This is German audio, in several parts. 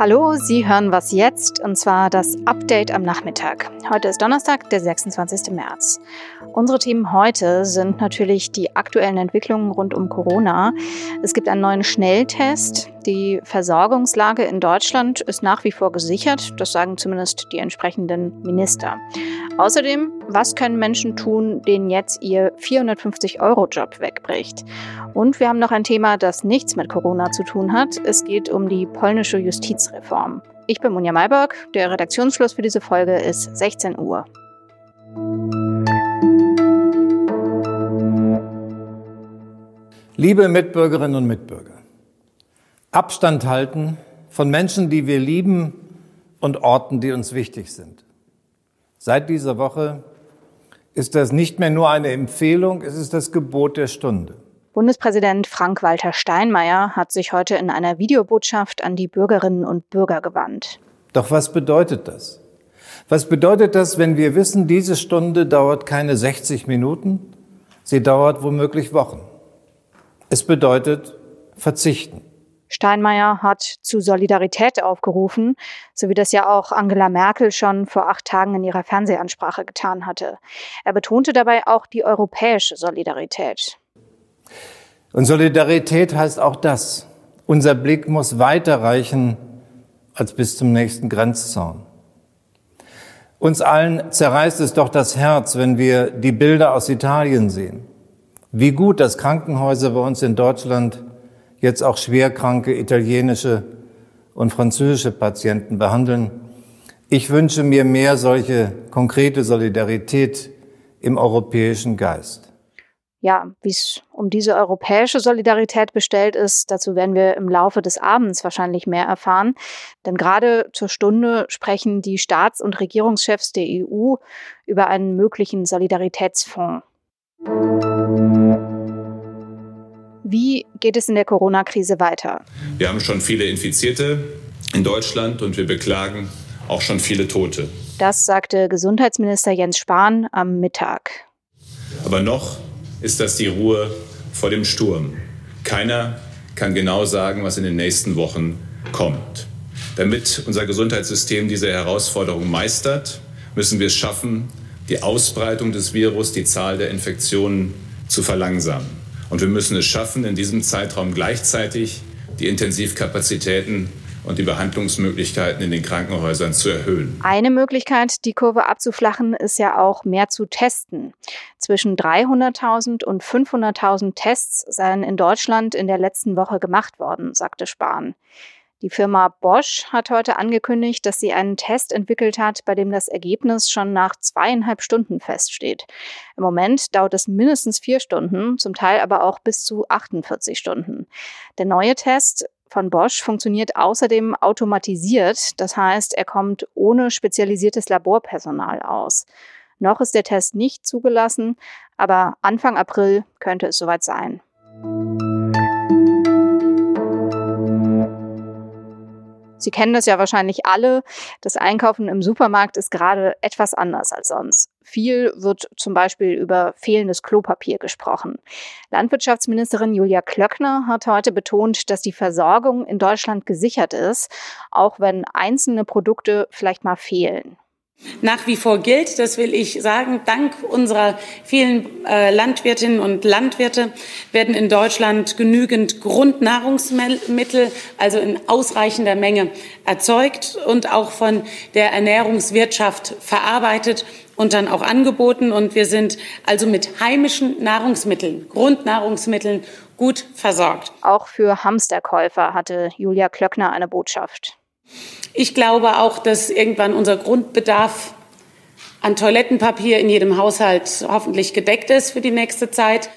Hallo, Sie hören was jetzt und zwar das Update am Nachmittag. Heute ist Donnerstag, der 26. März. Unsere Themen heute sind natürlich die aktuellen Entwicklungen rund um Corona. Es gibt einen neuen Schnelltest. Die Versorgungslage in Deutschland ist nach wie vor gesichert. Das sagen zumindest die entsprechenden Minister. Außerdem, was können Menschen tun, denen jetzt ihr 450-Euro-Job wegbricht? Und wir haben noch ein Thema, das nichts mit Corona zu tun hat. Es geht um die polnische Justizreform. Ich bin Monja Mayberg. Der Redaktionsschluss für diese Folge ist 16 Uhr. Liebe Mitbürgerinnen und Mitbürger, Abstand halten von Menschen, die wir lieben und Orten, die uns wichtig sind. Seit dieser Woche ist das nicht mehr nur eine Empfehlung, es ist das Gebot der Stunde. Bundespräsident Frank-Walter Steinmeier hat sich heute in einer Videobotschaft an die Bürgerinnen und Bürger gewandt. Doch was bedeutet das? Was bedeutet das, wenn wir wissen, diese Stunde dauert keine 60 Minuten, sie dauert womöglich Wochen? Es bedeutet verzichten. Steinmeier hat zu Solidarität aufgerufen, so wie das ja auch Angela Merkel schon vor acht Tagen in ihrer Fernsehansprache getan hatte. Er betonte dabei auch die europäische Solidarität. Und Solidarität heißt auch das. Unser Blick muss weiter reichen als bis zum nächsten Grenzzaun. Uns allen zerreißt es doch das Herz, wenn wir die Bilder aus Italien sehen. Wie gut, dass Krankenhäuser bei uns in Deutschland jetzt auch schwerkranke italienische und französische Patienten behandeln. Ich wünsche mir mehr solche konkrete Solidarität im europäischen Geist ja, wie es um diese europäische Solidarität bestellt ist, dazu werden wir im Laufe des Abends wahrscheinlich mehr erfahren. Denn gerade zur Stunde sprechen die Staats- und Regierungschefs der EU über einen möglichen Solidaritätsfonds. Wie geht es in der Corona-Krise weiter? Wir haben schon viele Infizierte in Deutschland und wir beklagen auch schon viele Tote. Das sagte Gesundheitsminister Jens Spahn am Mittag. Aber noch ist das die Ruhe vor dem Sturm. Keiner kann genau sagen, was in den nächsten Wochen kommt. Damit unser Gesundheitssystem diese Herausforderung meistert, müssen wir es schaffen, die Ausbreitung des Virus, die Zahl der Infektionen zu verlangsamen. Und wir müssen es schaffen, in diesem Zeitraum gleichzeitig die Intensivkapazitäten und die Behandlungsmöglichkeiten in den Krankenhäusern zu erhöhen. Eine Möglichkeit, die Kurve abzuflachen, ist ja auch mehr zu testen. Zwischen 300.000 und 500.000 Tests seien in Deutschland in der letzten Woche gemacht worden, sagte Spahn. Die Firma Bosch hat heute angekündigt, dass sie einen Test entwickelt hat, bei dem das Ergebnis schon nach zweieinhalb Stunden feststeht. Im Moment dauert es mindestens vier Stunden, zum Teil aber auch bis zu 48 Stunden. Der neue Test von Bosch funktioniert außerdem automatisiert. Das heißt, er kommt ohne spezialisiertes Laborpersonal aus. Noch ist der Test nicht zugelassen, aber Anfang April könnte es soweit sein. Sie kennen das ja wahrscheinlich alle. Das Einkaufen im Supermarkt ist gerade etwas anders als sonst. Viel wird zum Beispiel über fehlendes Klopapier gesprochen. Landwirtschaftsministerin Julia Klöckner hat heute betont, dass die Versorgung in Deutschland gesichert ist, auch wenn einzelne Produkte vielleicht mal fehlen. Nach wie vor gilt, das will ich sagen, dank unserer vielen äh, Landwirtinnen und Landwirte werden in Deutschland genügend Grundnahrungsmittel, also in ausreichender Menge erzeugt und auch von der Ernährungswirtschaft verarbeitet und dann auch angeboten. Und wir sind also mit heimischen Nahrungsmitteln, Grundnahrungsmitteln gut versorgt. Auch für Hamsterkäufer hatte Julia Klöckner eine Botschaft. Ich glaube auch, dass irgendwann unser Grundbedarf an Toilettenpapier in jedem Haushalt hoffentlich gedeckt ist für die nächste Zeit.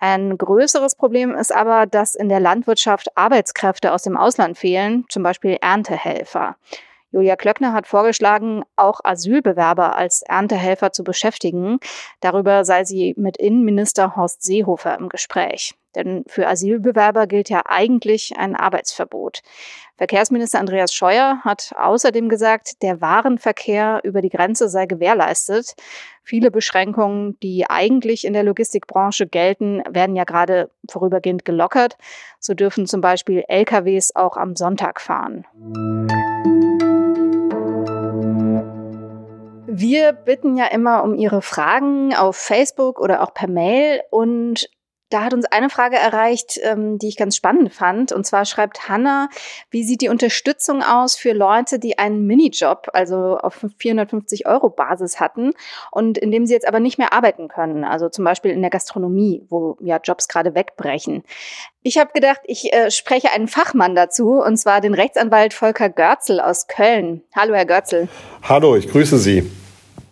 Ein größeres Problem ist aber, dass in der Landwirtschaft Arbeitskräfte aus dem Ausland fehlen, zum Beispiel Erntehelfer. Julia Klöckner hat vorgeschlagen, auch Asylbewerber als Erntehelfer zu beschäftigen. Darüber sei sie mit Innenminister Horst Seehofer im Gespräch. Denn für Asylbewerber gilt ja eigentlich ein Arbeitsverbot. Verkehrsminister Andreas Scheuer hat außerdem gesagt, der Warenverkehr über die Grenze sei gewährleistet. Viele Beschränkungen, die eigentlich in der Logistikbranche gelten, werden ja gerade vorübergehend gelockert. So dürfen zum Beispiel LKWs auch am Sonntag fahren. Wir bitten ja immer um Ihre Fragen auf Facebook oder auch per Mail und da hat uns eine Frage erreicht, ähm, die ich ganz spannend fand. Und zwar schreibt Hanna, wie sieht die Unterstützung aus für Leute, die einen Minijob, also auf 450 Euro Basis hatten und in dem sie jetzt aber nicht mehr arbeiten können? Also zum Beispiel in der Gastronomie, wo ja Jobs gerade wegbrechen. Ich habe gedacht, ich äh, spreche einen Fachmann dazu, und zwar den Rechtsanwalt Volker Görzel aus Köln. Hallo, Herr Görzel. Hallo, ich grüße Sie.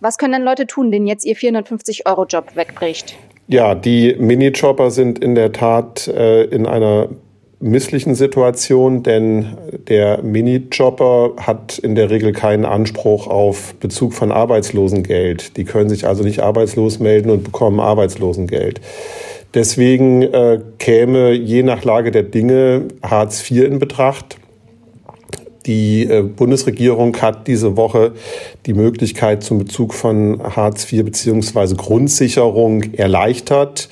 Was können denn Leute tun, denen jetzt ihr 450 Euro Job wegbricht? Ja, die Minichopper sind in der Tat äh, in einer misslichen Situation, denn der Minijobber hat in der Regel keinen Anspruch auf Bezug von Arbeitslosengeld. Die können sich also nicht arbeitslos melden und bekommen Arbeitslosengeld. Deswegen äh, käme je nach Lage der Dinge Hartz IV in Betracht. Die äh, Bundesregierung hat diese Woche die Möglichkeit zum Bezug von Hartz IV beziehungsweise Grundsicherung erleichtert.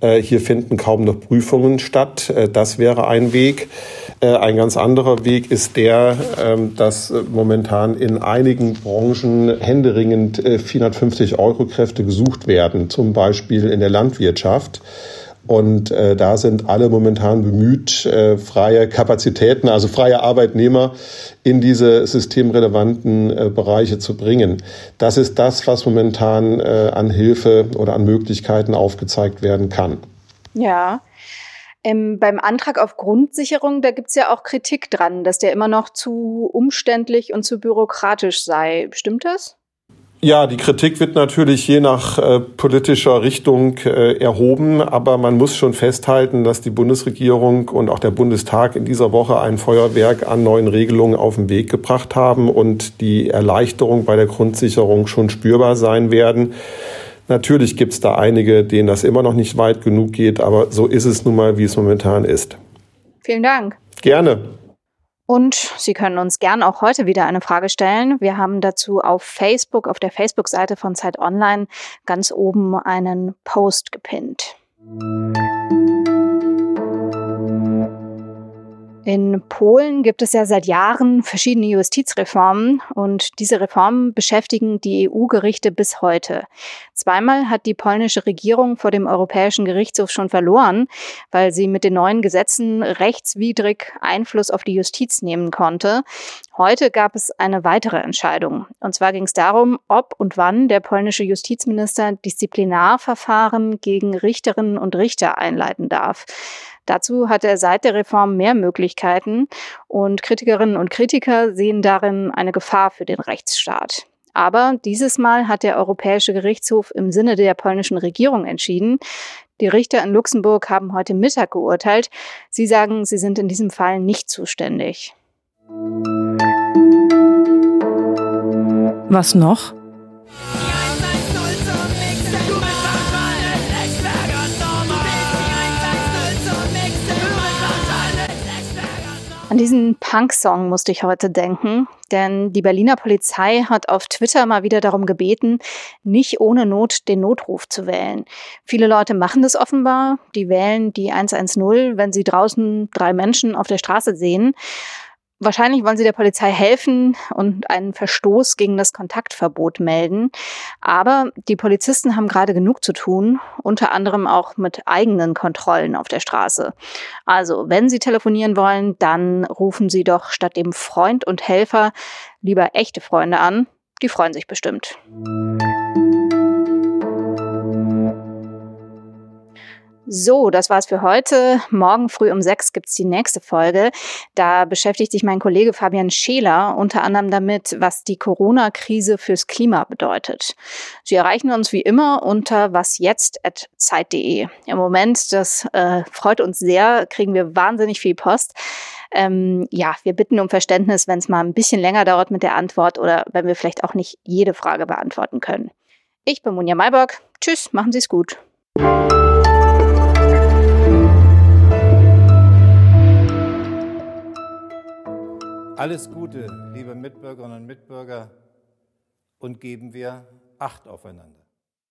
Äh, hier finden kaum noch Prüfungen statt. Äh, das wäre ein Weg. Ein ganz anderer Weg ist der, ähm, dass momentan in einigen Branchen händeringend 450 Euro Kräfte gesucht werden, zum Beispiel in der Landwirtschaft. Und äh, da sind alle momentan bemüht, äh, freie Kapazitäten, also freie Arbeitnehmer in diese systemrelevanten äh, Bereiche zu bringen. Das ist das, was momentan äh, an Hilfe oder an Möglichkeiten aufgezeigt werden kann. Ja. Ähm, beim Antrag auf Grundsicherung, da gibt's ja auch Kritik dran, dass der immer noch zu umständlich und zu bürokratisch sei. Stimmt das? Ja, die Kritik wird natürlich je nach äh, politischer Richtung äh, erhoben, aber man muss schon festhalten, dass die Bundesregierung und auch der Bundestag in dieser Woche ein Feuerwerk an neuen Regelungen auf den Weg gebracht haben und die Erleichterung bei der Grundsicherung schon spürbar sein werden. Natürlich gibt es da einige, denen das immer noch nicht weit genug geht, aber so ist es nun mal, wie es momentan ist. Vielen Dank. Gerne. Und Sie können uns gern auch heute wieder eine Frage stellen. Wir haben dazu auf Facebook, auf der Facebook-Seite von Zeit Online ganz oben einen Post gepinnt. In Polen gibt es ja seit Jahren verschiedene Justizreformen und diese Reformen beschäftigen die EU-Gerichte bis heute. Zweimal hat die polnische Regierung vor dem Europäischen Gerichtshof schon verloren, weil sie mit den neuen Gesetzen rechtswidrig Einfluss auf die Justiz nehmen konnte. Heute gab es eine weitere Entscheidung. Und zwar ging es darum, ob und wann der polnische Justizminister Disziplinarverfahren gegen Richterinnen und Richter einleiten darf. Dazu hat er seit der Reform mehr Möglichkeiten und Kritikerinnen und Kritiker sehen darin eine Gefahr für den Rechtsstaat. Aber dieses Mal hat der Europäische Gerichtshof im Sinne der polnischen Regierung entschieden. Die Richter in Luxemburg haben heute Mittag geurteilt. Sie sagen, sie sind in diesem Fall nicht zuständig. Was noch? An diesen Punk-Song musste ich heute denken, denn die Berliner Polizei hat auf Twitter mal wieder darum gebeten, nicht ohne Not den Notruf zu wählen. Viele Leute machen das offenbar, die wählen die 110, wenn sie draußen drei Menschen auf der Straße sehen. Wahrscheinlich wollen sie der Polizei helfen und einen Verstoß gegen das Kontaktverbot melden. Aber die Polizisten haben gerade genug zu tun, unter anderem auch mit eigenen Kontrollen auf der Straße. Also, wenn Sie telefonieren wollen, dann rufen Sie doch statt dem Freund und Helfer lieber echte Freunde an. Die freuen sich bestimmt. So, das war's für heute. Morgen früh um sechs gibt's die nächste Folge. Da beschäftigt sich mein Kollege Fabian Scheler unter anderem damit, was die Corona-Krise fürs Klima bedeutet. Sie erreichen uns wie immer unter wasjetzt.zeit.de. Im Moment, das äh, freut uns sehr, kriegen wir wahnsinnig viel Post. Ähm, ja, wir bitten um Verständnis, wenn es mal ein bisschen länger dauert mit der Antwort oder wenn wir vielleicht auch nicht jede Frage beantworten können. Ich bin Munja Mayborg. Tschüss, machen Sie es gut. Alles Gute, liebe Mitbürgerinnen und Mitbürger, und geben wir Acht aufeinander.